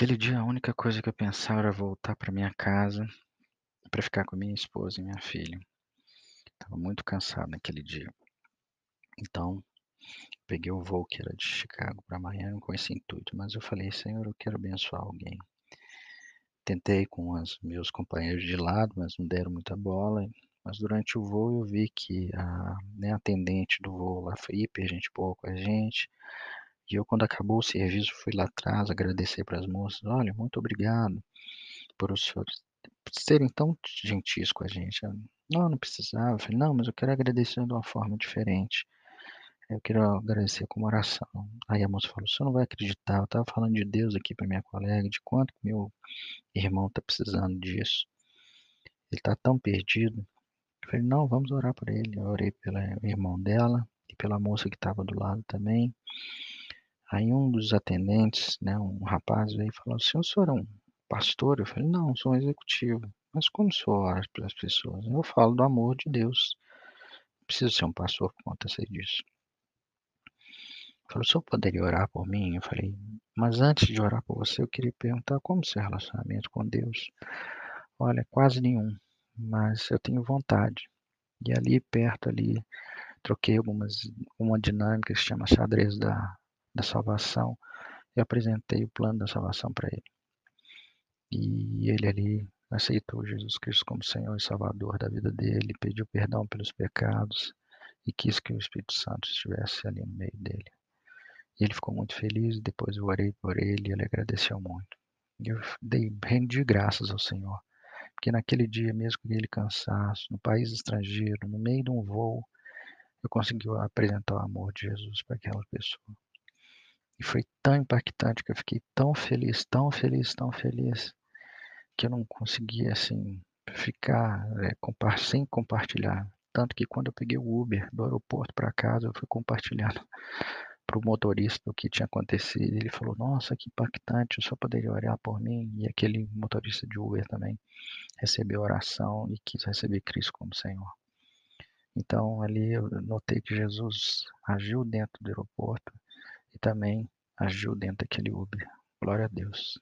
Naquele dia, a única coisa que eu pensava era voltar para minha casa, para ficar com minha esposa e minha filha. Estava muito cansado naquele dia. Então, peguei o voo que era de Chicago para Miami com esse intuito, mas eu falei: "Senhor, eu quero abençoar alguém". Tentei com os meus companheiros de lado, mas não deram muita bola, mas durante o voo eu vi que a, né, atendente do voo lá foi hiper gente boa com a gente, e eu quando acabou o serviço fui lá atrás agradecer para as moças: "Olha, muito obrigado por os senhores serem tão gentis com a gente". "Não, não precisava". Eu falei: "Não, mas eu quero agradecer de uma forma diferente. Eu quero agradecer com uma oração". Aí a moça falou: "O senhor não vai acreditar, eu estava falando de Deus aqui para minha colega, de quanto meu irmão está precisando disso. Ele está tão perdido". Eu falei: "Não, vamos orar por ele". Eu orei pelo irmão dela e pela moça que estava do lado também. Aí um dos atendentes, né, um rapaz veio e falou "O senhor é um pastor?" Eu falei: "Não, sou um executivo". "Mas como o senhor ora pelas pessoas?" "Eu falo do amor de Deus. Preciso ser um pastor por conta disso". Falou: "O senhor poderia orar por mim?" Eu falei: "Mas antes de orar por você, eu queria perguntar como seu relacionamento com Deus?" "Olha, quase nenhum, mas eu tenho vontade". E ali perto ali, troquei algumas uma dinâmica que se chama xadrez da da salvação, eu apresentei o plano da salvação para ele. E ele ali aceitou Jesus Cristo como Senhor e Salvador da vida dele, pediu perdão pelos pecados e quis que o Espírito Santo estivesse ali no meio dele. E ele ficou muito feliz, depois eu orei por ele e ele agradeceu muito. E eu dei, rendi graças ao Senhor, porque naquele dia, mesmo com aquele cansaço, no país estrangeiro, no meio de um voo, eu consegui apresentar o amor de Jesus para aquela pessoa. E foi tão impactante que eu fiquei tão feliz, tão feliz, tão feliz, que eu não conseguia, assim, ficar é, sem compartilhar. Tanto que quando eu peguei o Uber do aeroporto para casa, eu fui compartilhando para o motorista o que tinha acontecido. Ele falou: Nossa, que impactante, eu só poderia orar por mim. E aquele motorista de Uber também recebeu oração e quis receber Cristo como Senhor. Então ali eu notei que Jesus agiu dentro do aeroporto e também agiu dentro daquele Uber. Glória a Deus.